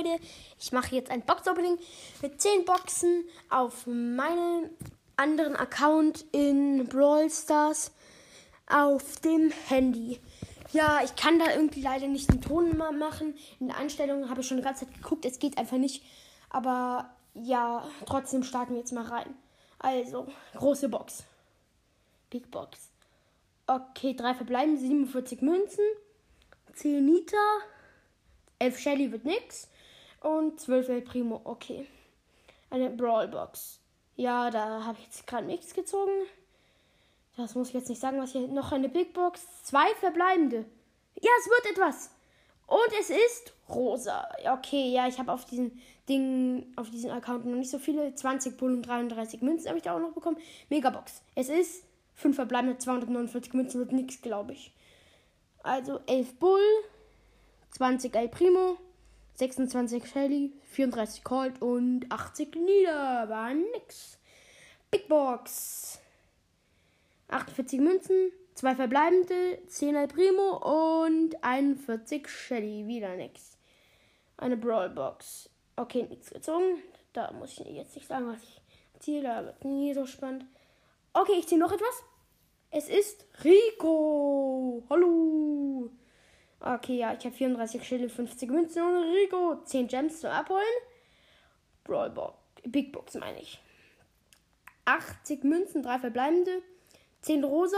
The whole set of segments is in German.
Leute, ich mache jetzt ein Box-Opening mit 10 Boxen auf meinem anderen Account in Brawl Stars auf dem Handy. Ja, ich kann da irgendwie leider nicht den Ton machen. In der Einstellung habe ich schon die ganze Zeit geguckt, es geht einfach nicht. Aber ja, trotzdem starten wir jetzt mal rein. Also, große Box. Big Box. Okay, drei verbleiben, 47 Münzen, 10 Nita, 11 Shelly wird nix und 12 El Primo. Okay. Eine Brawl Box. Ja, da habe ich jetzt gerade nichts gezogen. Das muss ich jetzt nicht sagen, was hier noch eine Big Box. Zwei verbleibende. Ja, es wird etwas. Und es ist rosa. Okay, ja, ich habe auf diesen Ding, auf diesen Account noch nicht so viele. 20 Bull und 33 Münzen habe ich da auch noch bekommen. Megabox. Es ist 5 verbleibende 249 Münzen wird nichts, glaube ich. Also 11 Bull, 20 El Primo, 26 Shelly, 34 Colt und 80 Nieder. War nix. Big Box. 48 Münzen, 2 verbleibende, 10 El Primo und 41 Shelly. Wieder nix. Eine Brawl Box. Okay, nichts gezogen. Da muss ich jetzt nicht sagen, was ich ziehe. Da wird nie so spannend. Okay, ich ziehe noch etwas. Es ist Rico. Hallo. Okay, ja, ich habe 34 Schilde, 50 Münzen und Rico. 10 Gems zu abholen. Brawlbox. Big Box meine ich. 80 Münzen, 3 verbleibende. 10 rosa,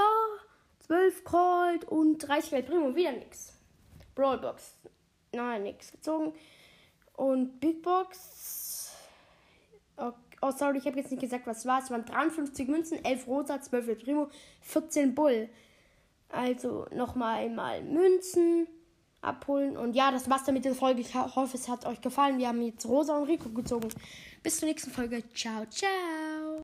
12 Colt und 30 Welt Primo. Wieder nix. Brawlbox. Nein, nix gezogen. Und Big Box. Okay. Oh, sorry, ich habe jetzt nicht gesagt, was war. Es waren 53 Münzen, 11 rosa, 12 El Primo, 14 Bull. Also nochmal einmal Münzen abholen. Und ja, das war's dann mit der Folge. Ich hoffe, es hat euch gefallen. Wir haben jetzt Rosa und Rico gezogen. Bis zur nächsten Folge. Ciao, ciao.